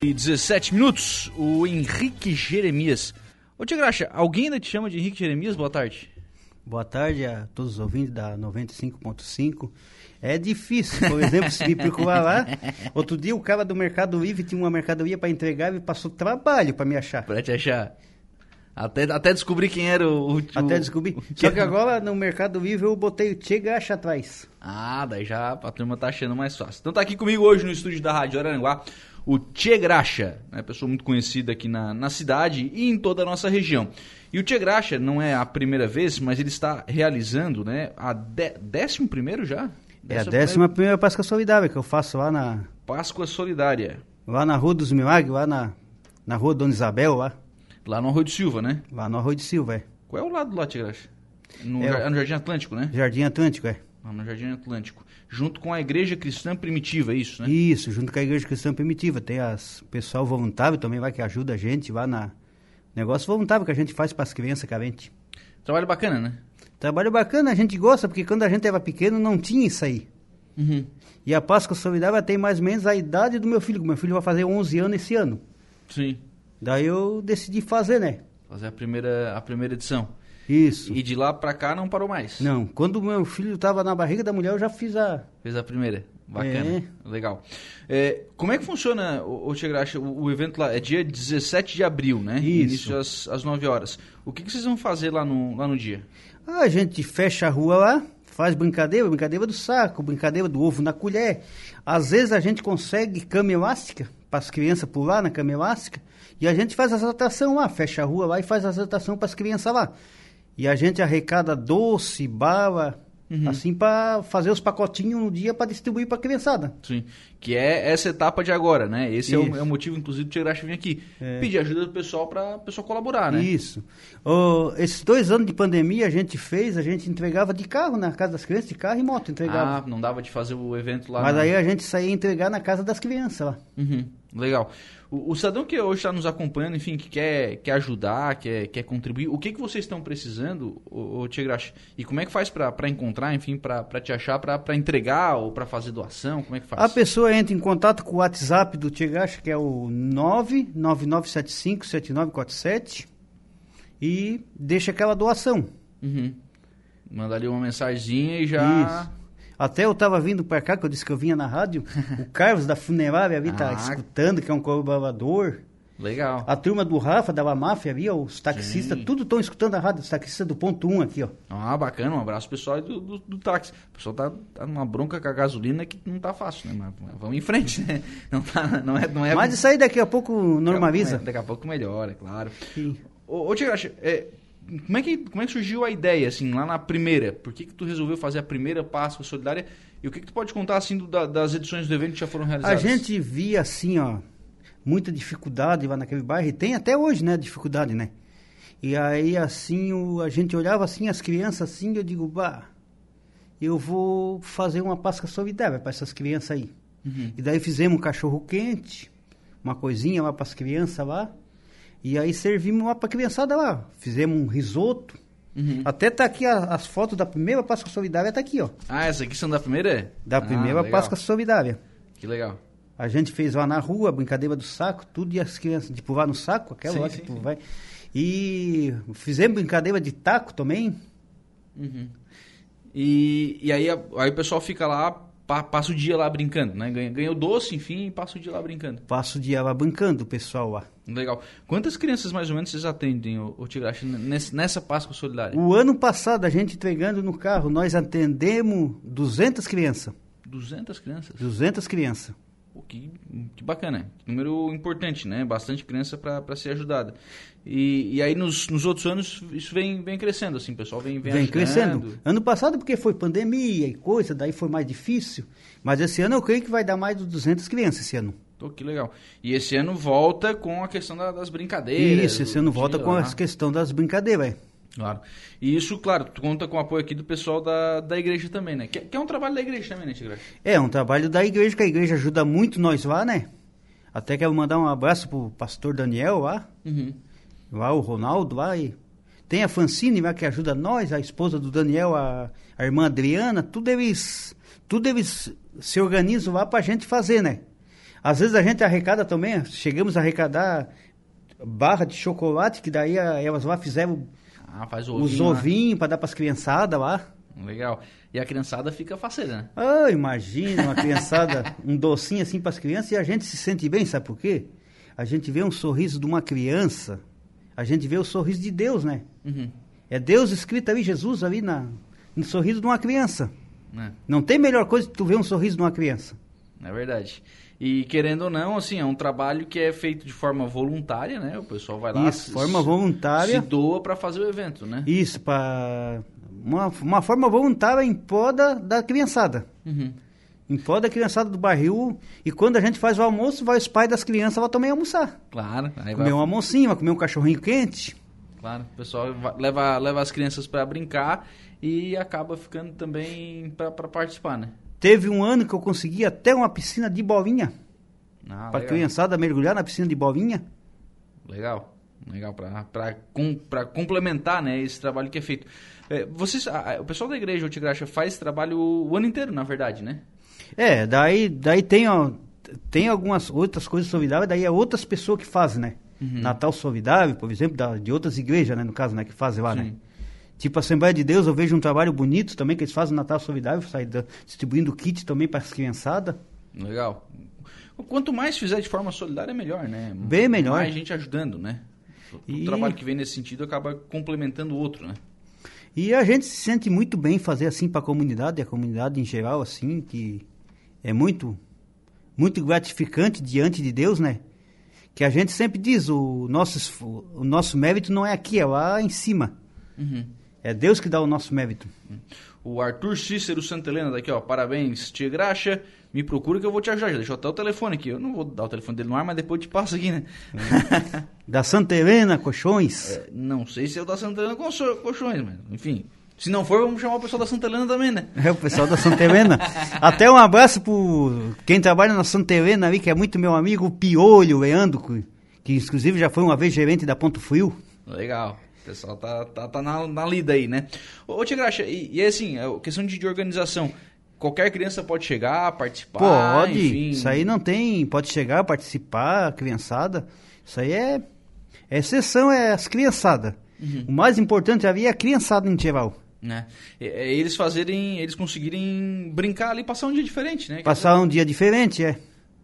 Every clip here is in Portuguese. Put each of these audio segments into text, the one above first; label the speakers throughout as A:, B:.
A: E 17 minutos, o Henrique Jeremias. Ô Tia Graxa, alguém ainda te chama de Henrique Jeremias? Boa tarde.
B: Boa tarde a todos os ouvintes da 95.5. É difícil, por exemplo, se me procurar lá. Outro dia o cara do Mercado Livre tinha uma mercadoria para entregar e passou trabalho para me achar.
A: Pra te achar. Até, até descobrir quem era o. o
B: Até descobrir. Só que agora no Mercado Livre eu botei o Che Gacha atrás.
A: Ah, daí já a turma tá achando mais fácil. Então tá aqui comigo hoje no estúdio da Rádio Araranguá o Tchê Graxa, né, pessoa muito conhecida aqui na, na cidade e em toda a nossa região. E o Tchê Graxa não é a primeira vez, mas ele está realizando né, a de, décimo primeiro já?
B: É a décima primeira Páscoa Solidária que eu faço lá na,
A: Páscoa Solidária,
B: lá na Rua dos Milagres, lá na, na Rua Dona Isabel, lá,
A: lá no Arroio de Silva, né?
B: lá no Arroio de Silva, é.
A: Qual é o lado lá, Tchê Graxa? No,
B: É
A: é no Jardim Atlântico, né?
B: Jardim Atlântico, é.
A: No Jardim Atlântico. Junto com a Igreja Cristã Primitiva, é isso, né?
B: Isso, junto com a Igreja Cristã Primitiva. Tem as pessoal voluntário também vai que ajuda a gente lá na negócio voluntário que a gente faz para as crianças carentes.
A: Trabalho bacana, né?
B: Trabalho bacana, a gente gosta, porque quando a gente era pequeno não tinha isso aí.
A: Uhum.
B: E a Páscoa Solidária tem mais ou menos a idade do meu filho, que meu filho vai fazer 11 anos esse ano.
A: Sim.
B: Daí eu decidi fazer, né?
A: Fazer a primeira, a primeira edição.
B: Isso.
A: E de lá pra cá não parou mais.
B: Não, quando meu filho estava na barriga da mulher, eu já fiz a...
A: Fez a primeira. Bacana. Legal. É, como é que funciona, o, o, o, o evento lá? É dia 17 de abril, né?
B: Isso.
A: Início às, às 9 horas. O que, que vocês vão fazer lá no, lá no dia?
B: A gente fecha a rua lá, faz brincadeira, brincadeira do saco, brincadeira do ovo na colher. Às vezes a gente consegue cama elástica, para as crianças pular na cama elástica, e a gente faz as atrações lá, fecha a rua lá e faz as atrações para as crianças lá. E a gente arrecada doce, bala,
A: Uhum.
B: assim para fazer os pacotinhos no dia para distribuir para a criançada.
A: Sim. Que é essa etapa de agora, né? Esse é o, é o motivo, inclusive, do Tia Graxa vir aqui.
B: É.
A: Pedir ajuda do pessoal para o pessoal colaborar, né?
B: Isso. Ô, esses dois anos de pandemia a gente fez, a gente entregava de carro na casa das crianças, de carro e moto entregava.
A: Ah, não dava de fazer o evento lá.
B: Mas aí a gente saía entregar na casa das crianças lá.
A: Uhum, legal. O, o cidadão que hoje está nos acompanhando, enfim, que quer, quer ajudar, quer, quer contribuir, o que, que vocês estão precisando, o, Tigrache? E como é que faz para encontrar, enfim, para te achar, para entregar ou para fazer doação? Como é que faz?
B: A pessoa entra em contato com o WhatsApp do Tigacha, que é o 999757947 e deixa aquela doação.
A: Uhum. Manda ali uma mensagenzinha e já...
B: Isso. Até eu tava vindo para cá, que eu disse que eu vinha na rádio, o Carlos da funerária ali tá
A: Ah.
B: escutando, que é um colaborador.
A: Legal.
B: A turma do Rafa, da La Máfia ali, ó, os taxistas,
A: Sim.
B: tudo estão escutando a rádio, os taxistas do ponto 1 aqui, ó.
A: Ah, bacana. Um abraço pessoal do, do, do táxi. O pessoal tá, tá numa bronca com a gasolina que não tá fácil, né? Mas, vamos em frente, né? Não, tá, não é... Não é
B: Mas isso aí daqui a pouco normaliza.
A: É, Daqui a pouco melhora, é claro.
B: Sim.
A: Ô, ô Tigracha, é, como, é que, como é que surgiu a ideia, assim, lá na primeira? Por que, que tu resolveu fazer a primeira Páscoa Solidária? E o que, que tu pode contar, assim, do- da- das edições do evento que já foram
B: A
A: realizadas?
B: gente via assim, ó, muita dificuldade lá naquele bairro, e tem até hoje, né, dificuldade, né? E aí, assim, o- a gente olhava assim, as crianças assim, eu digo, bah, eu vou fazer uma Páscoa solidária para essas crianças aí.
A: Uhum.
B: E daí fizemos um cachorro quente, uma coisinha lá para as crianças lá, e aí servimos lá para a criançada lá. Fizemos um risoto.
A: Uhum.
B: Até tá aqui a- as fotos da primeira Páscoa Solidária, tá aqui, ó.
A: Ah, essa aqui são da primeira?
B: Da
A: Ah,
B: primeira
A: legal.
B: Páscoa Solidária.
A: Que legal.
B: A gente fez lá na rua, brincadeira do saco, tudo e as crianças de pular no saco, aquela
A: Sim,
B: lá que
A: sim.
B: vai. E fizemos brincadeira de taco também.
A: Uhum. E, e aí, aí o pessoal fica lá, pa- passa o dia lá brincando, né? Ganha, ganha o doce, enfim, e passa o dia lá brincando.
B: Passo o dia lá brincando, o pessoal lá.
A: Legal. Quantas crianças mais ou menos vocês atendem, o, o Tigracha, nesse- nessa Páscoa Solidária?
B: O ano passado, a gente entregando no carro, nós atendemos 200 crianças.
A: 200 crianças?
B: 200 crianças.
A: Pô, que, que bacana. Que número importante, né? Bastante criança para ser ajudada. E, e aí nos, nos outros anos isso vem, vem crescendo, assim, o pessoal vem, vem,
B: Vem crescendo. Ano passado, porque foi pandemia e coisa, daí foi mais difícil. Mas esse ano eu creio que vai dar mais de 200 crianças esse ano.
A: Pô, que legal. E esse ano volta com a questão da- das brincadeiras.
B: Isso, esse ano volta com
A: lá.
B: a questão das brincadeiras.
A: Claro. E isso, claro, conta com o apoio aqui do pessoal da, da igreja também, né? Que, que é um trabalho da igreja também, né, Tigra?
B: É, um trabalho da igreja, que a igreja ajuda muito nós lá, né? Até quero mandar um abraço pro pastor Daniel lá,
A: Uhum.
B: lá o Ronaldo lá e tem a Francine lá que ajuda nós, a esposa do Daniel, a, a irmã Adriana, tudo eles, tudo eles se organizam lá pra gente fazer, né? Às vezes a gente arrecada também, chegamos a arrecadar barra de chocolate, que daí a- elas lá fizeram
A: Ah, faz o
B: os
A: ovinho lá.
B: ovinhos para dar para as criançadas lá.
A: Legal. E a criançada fica faceira, né?
B: Ah, imagina uma criançada, um docinho assim para as crianças e a gente se sente bem, sabe por quê? A gente vê um sorriso de uma criança, a gente vê o sorriso de Deus, né?
A: Uhum.
B: É Deus escrito ali, Jesus ali na, no sorriso de uma criança.
A: É,
B: Não tem melhor coisa que tu ver um sorriso de uma criança.
A: é verdade. E querendo ou não, assim, é um trabalho que é feito de forma voluntária, né? O pessoal vai lá,
B: Isso,
A: se-
B: forma voluntária.
A: se doa para fazer o evento, né?
B: Isso, para uma, uma forma voluntária em prol da, da criançada.
A: Uhum.
B: Em prol da criançada do barril. E quando a gente faz o almoço, vai os pais das crianças lá também almoçar.
A: Claro. Aí vai,
B: Comer um almocinho, vai comer um cachorrinho quente.
A: claro. O pessoal va- leva, leva as crianças para brincar e acaba ficando também para participar, né?
B: Teve um ano que eu consegui até uma piscina de bolinha.
A: Ah,
B: para criançada mergulhar na piscina de bolinha.
A: Legal, legal, para complementar né, esse trabalho que é feito. É, vocês, a- o pessoal da igreja Otigraxa faz trabalho o ano inteiro, na verdade, né?
B: É, daí, daí tem, ó, tem algumas outras coisas solidárias, daí é outras pessoas que fazem, né?
A: Uhum.
B: Natal Solidário, por exemplo, da- de outras igrejas, né? No caso, né? Que fazem lá, né? Tipo, a Assembleia de Deus, eu vejo um trabalho bonito também, que eles fazem no Natal Solidário, sai distribuindo kit também para as criançadas.
A: Legal. Quanto mais fizer de forma solidária, melhor, né?
B: Bem melhor.
A: Mais gente ajudando, né? O, o
B: E-
A: trabalho que vem nesse sentido acaba complementando o outro, né?
B: E a gente se sente muito bem fazer assim para a comunidade, a comunidade em geral, assim, que é muito, muito gratificante diante de Deus, né? Que a gente sempre diz, o nosso, o nosso mérito não é aqui, é lá em cima.
A: Uhum.
B: É Deus que dá o nosso mérito.
A: O Arthur Cícero Santa Helena daqui, ó. Parabéns, Tia Graxa. Me procura que eu vou te ajudar. Já deixou até o telefone aqui. Eu não vou dar o telefone dele no ar, mas depois eu te passo aqui, né?
B: Da Santa Helena, Colchões.
A: É, não sei se é o da Santa Helena colchões, mas enfim. Se não for, vamos chamar o pessoal da Santa Helena também, né?
B: É o pessoal da Santa Helena. Até um abraço pro quem trabalha na Santa Helena ali, que é muito meu amigo, o Piolho, Leandro, que, que inclusive já foi uma vez gerente da Ponto Frio.
A: Legal. Pessoal tá, tá, tá na, na lida aí, né? Ô, ô Tia Graxa, e, e assim, é questão de, de organização. Qualquer criança pode chegar, participar,
B: Pode,
A: enfim.
B: isso aí não tem, pode chegar, participar, criançada. Isso aí é, é exceção, é as criançadas.
A: Uhum.
B: O mais importante ali é a criançada em geral.
A: Né? É, é eles fazerem, eles conseguirem brincar ali, passar um dia diferente, né?
B: Passar um dia diferente, é.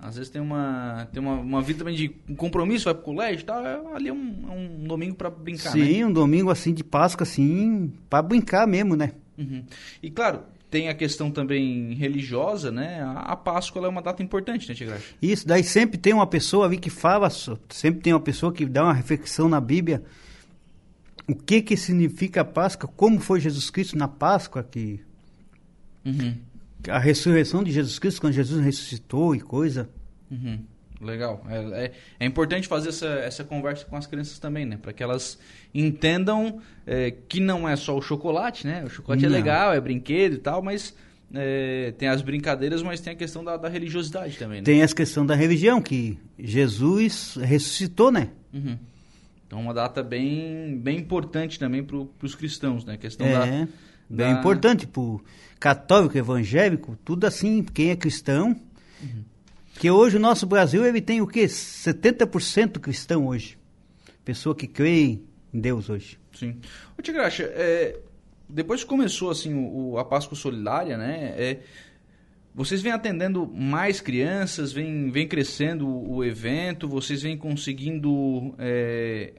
A: Às vezes tem uma, tem uma, uma vida também de um compromisso, vai pro colégio e tal. é- Ali é um, um domingo pra brincar,
B: Sim,
A: né?
B: um domingo assim de Páscoa, assim, pra brincar mesmo, né?
A: Uhum. E claro, tem a questão também religiosa, né? A, Páscoa é uma data importante, né, Tia Graxa?
B: Isso, daí sempre tem uma pessoa ali que fala, sempre tem uma pessoa que dá uma reflexão na Bíblia. O que que significa a Páscoa? Como foi Jesus Cristo na Páscoa? Que
A: Uhum.
B: A ressurreição de Jesus Cristo, quando Jesus ressuscitou e coisa.
A: Uhum. Legal. É, é, é importante fazer essa, essa conversa com as crianças também, né? Para que elas entendam é, que não é só o chocolate, né? O chocolate é
B: Não.
A: legal, é brinquedo e tal, mas é, tem as brincadeiras, mas tem a questão da, da religiosidade também, né?
B: Tem essa questão da religião, que Jesus ressuscitou, né?
A: Uhum. Então, uma data bem, bem importante também para os cristãos, né? A questão da,
B: É, bem
A: da-
B: importante pro católico, evangélico, tudo assim, quem é cristão. Que hoje o nosso Brasil, ele tem o quê? 70% cristão hoje. Pessoa que crê em Deus hoje.
A: Sim. Ô, Tia Graxa, é, depois que começou assim o, o- a Páscoa Solidária, né? é, vocês vêm atendendo mais crianças, vem, vem crescendo o, o evento, vocês vêm conseguindo é,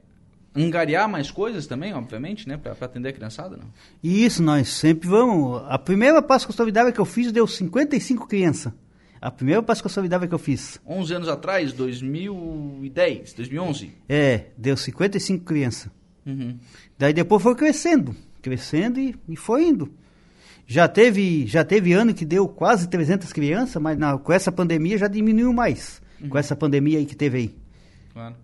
A: angariar mais coisas também, obviamente, né? Para atender a criançada, não?
B: Isso nós sempre vamos. A primeira Páscoa Solidária que eu fiz deu 55 crianças. A primeira Páscoa Solidária que eu fiz.
A: 11 anos atrás, 2010, 2011.
B: É, deu 55 crianças.
A: Uhum.
B: Daí depois foi crescendo, crescendo e, e foi indo. Já teve, já teve ano que deu quase 300 crianças, mas na- com essa pandemia já diminuiu mais. Com essa pandemia aí que teve aí.
A: Claro.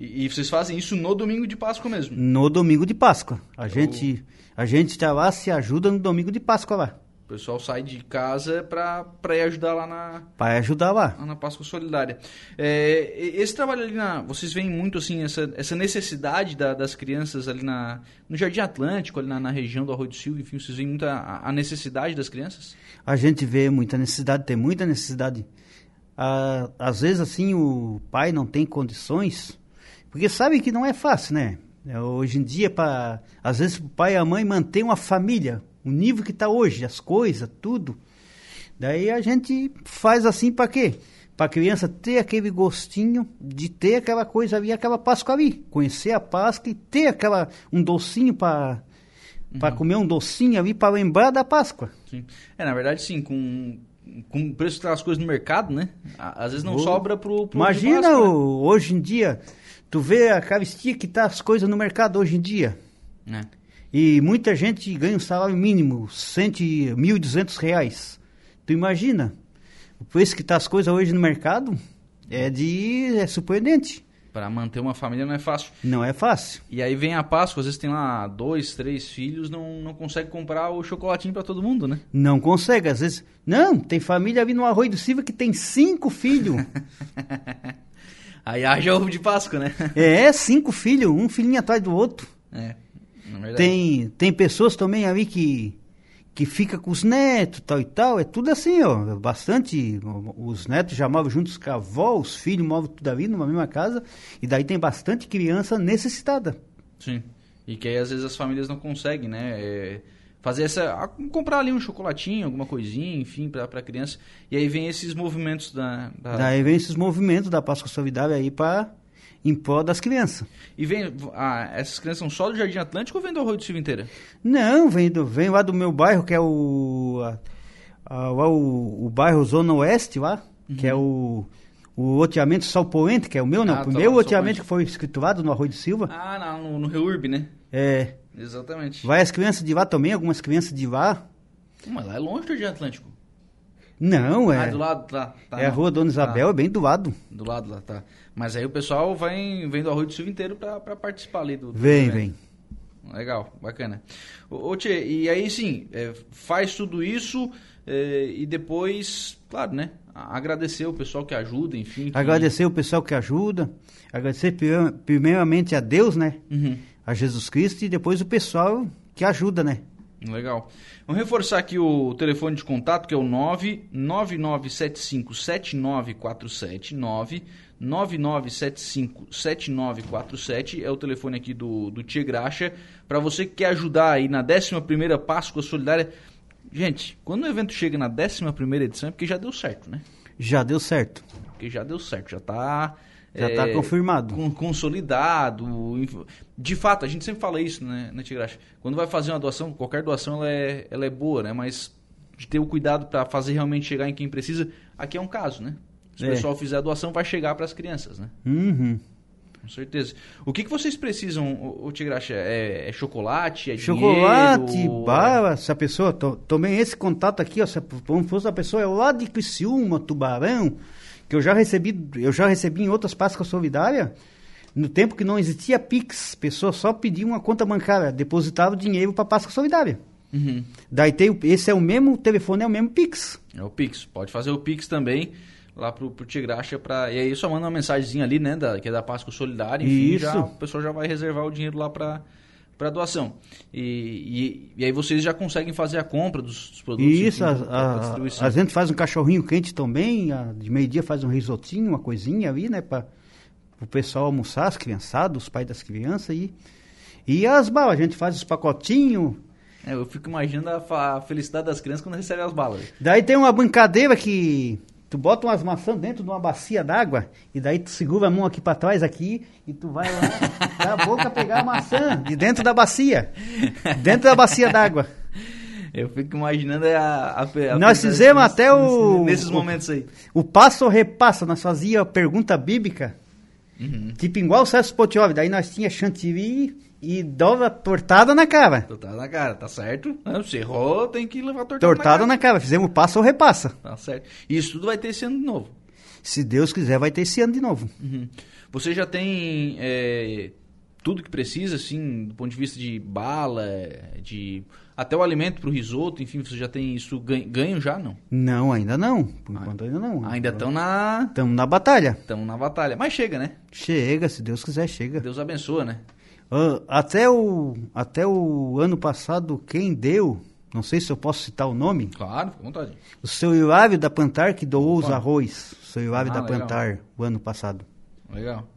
A: E, e vocês fazem isso no domingo de Páscoa mesmo?
B: No domingo de Páscoa. A
A: Eu-
B: gente a gente tá lá, se ajuda no domingo de Páscoa lá.
A: O pessoal sai de casa para ir ajudar lá na,
B: Para ajudar lá.
A: lá na Páscoa Solidária. É, esse trabalho ali na. Vocês veem muito assim, essa, essa necessidade da- das crianças ali na, no Jardim Atlântico, ali na, na região do Arroio do Silva, enfim, vocês veem muita a, a necessidade das crianças?
B: A gente vê muita necessidade, tem muita necessidade. ah, às vezes assim o pai não tem condições, porque sabe que não é fácil, né? É, Hoje em dia, para às vezes o pai e a mãe mantêm uma família, o nível que está hoje, as coisas, tudo. Daí a gente faz assim para quê? Para a criança ter aquele gostinho de ter aquela coisa ali, aquela Páscoa ali. Conhecer a Páscoa e ter aquela, um docinho para para comer um docinho ali para lembrar da Páscoa.
A: Sim. É, na verdade, sim, com, com o preço que tá as coisas no mercado, né? Às vezes não
B: Ô,
A: sobra pro, pro
B: Imagina
A: né?
B: hoje em dia, tu vê a caristia que tá as coisas no mercado hoje em dia.
A: né?
B: E muita gente ganha um salário mínimo, cento e- 1.200 reais. Tu imagina? O preço que tá as coisas hoje no mercado é de... é surpreendente.
A: Pra manter uma família não é fácil.
B: Não é fácil.
A: E aí vem a Páscoa, às vezes tem lá dois, três filhos, não, não consegue comprar o chocolatinho pra todo mundo, né?
B: Não consegue, às vezes... Não, tem família ali no Arroio do Silva que tem cinco filhos.
A: Aí haja ovo de Páscoa, né?
B: é, cinco filhos, um filhinho atrás do outro.
A: É, na verdade.
B: Tem, tem pessoas também ali que, que fica com os netos, tal e tal. É tudo assim, ó. Bastante. Os netos já moram juntos com a avó, os filhos moram tudo ali numa mesma casa. E daí tem bastante criança necessitada.
A: Sim. E que aí às vezes as famílias não conseguem, né? É, fazer essa. a- comprar ali um chocolatinho, alguma coisinha, enfim, pra, pra criança. E aí vem esses movimentos da. da-
B: Daí vem esses movimentos da Páscoa Solidária aí para em prol das crianças.
A: E vem. ah, essas crianças são só do Jardim Atlântico ou vem do Arroio do Silva inteira?
B: Não, vem, do, vem lá do meu bairro, que é o. a- a- o, o bairro Zona Oeste lá, que é o. O loteamento Salpoente, que é o meu, não.
A: Ah,
B: o
A: tá
B: primeiro
A: lá no
B: loteamento que foi escriturado no Arroio de Silva.
A: Ah, não, no, no Reurb, né?
B: É.
A: Exatamente.
B: Vai as crianças de lá também, algumas crianças de lá.
A: Mas lá é longe do Jardim Atlântico.
B: Não, é.
A: Ah, do lado, tá. tá
B: é a rua Dona Isabel,
A: Tá,
B: é bem do lado.
A: do lado lá, tá. Mas aí o pessoal vem, vem do Arroio do Silva inteiro pra, pra participar ali do. do
B: Vem,
A: evento.
B: vem.
A: Legal, bacana. Ô, ô Tchê, e aí sim, é, faz tudo isso é, e depois, claro, né? Agradecer o pessoal que ajuda, enfim. que-
B: Agradecer o pessoal que ajuda. Agradecer pri- primeiramente a Deus, né?
A: Uhum,
B: A Jesus Cristo e depois o pessoal que ajuda, né?
A: Legal. Vamos reforçar aqui o telefone de contato, que é o 999757947, 999757947, é o telefone aqui do, do Tia Graxa, para você que quer ajudar aí na 11ª Páscoa Solidária. Gente, quando o evento chega na 11ª edição é porque já deu certo, né?
B: Já deu certo.
A: Porque já deu certo, já tá.
B: Já tá confirmado.
A: con- consolidado. De fato, a gente sempre fala isso, né, né Tigracha? Quando vai fazer uma doação, qualquer doação ela é, ela é boa, né? Mas de ter o cuidado para fazer realmente chegar em quem precisa, aqui é um caso, né? Se o
B: É.
A: pessoal fizer a doação, vai chegar para as crianças, né?
B: Uhum.
A: Com certeza. O que, que vocês precisam, o, o? É, é chocolate? É
B: Chocolate,
A: dinheiro?
B: bala, se a pessoa, to, tomei esse contato aqui, ó, se a, vamos supor, se a pessoa é lá de Criciúma, Tubarão, que eu já recebi, eu já recebi em outras Páscoas Solidárias, no tempo que não existia Pix, pessoa só pedia uma conta bancária, depositava o dinheiro para Páscoa Solidária.
A: Uhum.
B: Daí tem, esse é o mesmo, o telefone é o mesmo Pix.
A: É o Pix. Pode fazer o Pix também lá pro, pro Tigraxa pra... E aí só manda uma mensagenzinha ali, né? Da, que é da Páscoa Solidária. Enfim,
B: Isso.
A: já, o pessoal já vai reservar o dinheiro lá pra, pra doação. E, e, e aí vocês já conseguem fazer a compra dos, dos produtos.
B: Isso,
A: enfim,
B: a, a, a gente faz um cachorrinho quente também, a- de meio-dia faz um risotinho, uma coisinha ali, né, para o pessoal almoçar, as criançadas, os pais das crianças e e as balas, a gente faz os pacotinhos.
A: É, eu fico imaginando a, a felicidade das crianças quando recebem as balas.
B: Daí tem uma brincadeira que tu bota umas maçãs dentro de uma bacia d'água e daí tu segura a mão aqui para trás aqui e tu vai lá da boca pegar a maçã de dentro da bacia, dentro da bacia d'água.
A: Eu fico imaginando a, a, a
B: Nós fizemos até o-
A: Nesses momentos aí.
B: O passo ou repassa, nós fazia pergunta bíblica,
A: Uhum.
B: tipo igual o Celso Potiov, daí nós tinha chantilly e dava tortada na cara.
A: Tortada na cara, tá certo? Não, Se errou, tem que levar tortada,
B: Tortada
A: na cara.
B: na cara, fizemos o passo ou repassa.
A: Tá certo. Isso tudo vai ter esse ano de novo.
B: Se Deus quiser, vai ter esse ano de novo.
A: Uhum. Você já tem é, tudo que precisa, assim, do ponto de vista de bala, de até o alimento para o risoto, enfim, você já tem isso ganho, ganho já, não?
B: Não, ainda não. Por enquanto ainda não.
A: Ainda estão na
B: Estamos na batalha.
A: estão na batalha, mas chega, né?
B: Chega, se Deus quiser, chega.
A: Deus abençoa, né?
B: Ah, até, o, até o ano passado, quem deu não sei se eu posso citar o nome.
A: Claro, fica à vontade.
B: O seu Hilávio da Plantar que doou os arroz. O seu Hilávio
A: Ah,
B: da
A: legal.
B: Plantar, o ano passado.
A: Legal.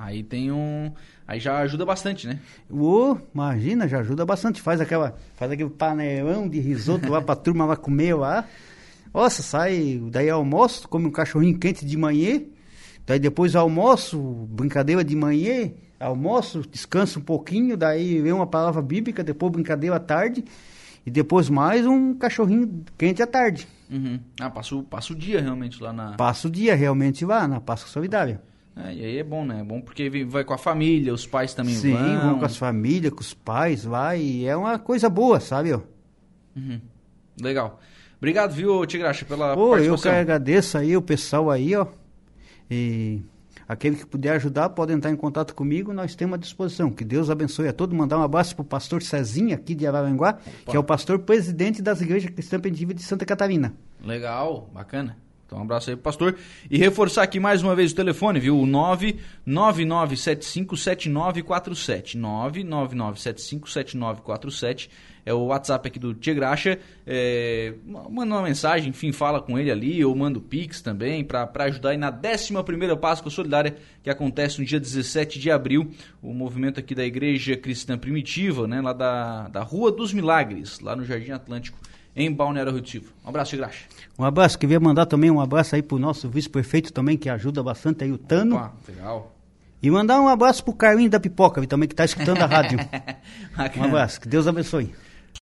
A: Aí tem um. Aí já ajuda bastante, né?
B: Ô, imagina, já ajuda bastante. Faz aquela, faz aquele panelão de risoto lá pra turma lá comer lá. Nossa, sai, daí almoço, come um cachorrinho quente de manhã. Daí depois almoço, brincadeira de manhã, almoço, descansa um pouquinho, daí vem uma palavra bíblica, depois brincadeira à tarde. E depois mais um cachorrinho quente à tarde.
A: Uhum. Ah, passa o, dia realmente lá na.
B: Passa o dia realmente lá na Páscoa Solidária.
A: É, e aí é bom, né? É bom porque vai com a família, os pais também
B: Sim,
A: vão.
B: vão com as famílias, com os pais lá, e é uma coisa boa, sabe?
A: Uhum. Legal. Obrigado, viu, Tigracha, pela
B: Pô, eu que
A: participação.
B: agradeço aí o pessoal aí, ó. E aquele que puder ajudar pode entrar em contato comigo, nós temos à disposição. Que Deus abençoe a todos. Mandar um abraço pro pastor Cezinha, aqui de Araranguá, que é o pastor presidente das igrejas cristãs primitivas de Santa Catarina.
A: Legal, bacana. Então um abraço aí pro pastor. E reforçar aqui mais uma vez o telefone, viu? O 999757947. 999757947 é o WhatsApp aqui do Tia Graxa. É, manda uma mensagem, enfim, fala com ele ali, ou manda o Pix também, para ajudar aí na 11ª Páscoa Solidária, que acontece no dia 17 de abril. O movimento aqui da Igreja Cristã Primitiva, né? Lá da, da Rua dos Milagres, lá no Jardim Atlântico, em Balneário Rio. Um abraço, Tia Graxa.
B: Um abraço, queria mandar também um abraço aí pro nosso vice-prefeito também, que ajuda bastante aí, o Tano.
A: Opa, legal.
B: E mandar um abraço pro Carlinho da Pipoca, também que tá escutando a rádio. Um abraço, que Deus abençoe.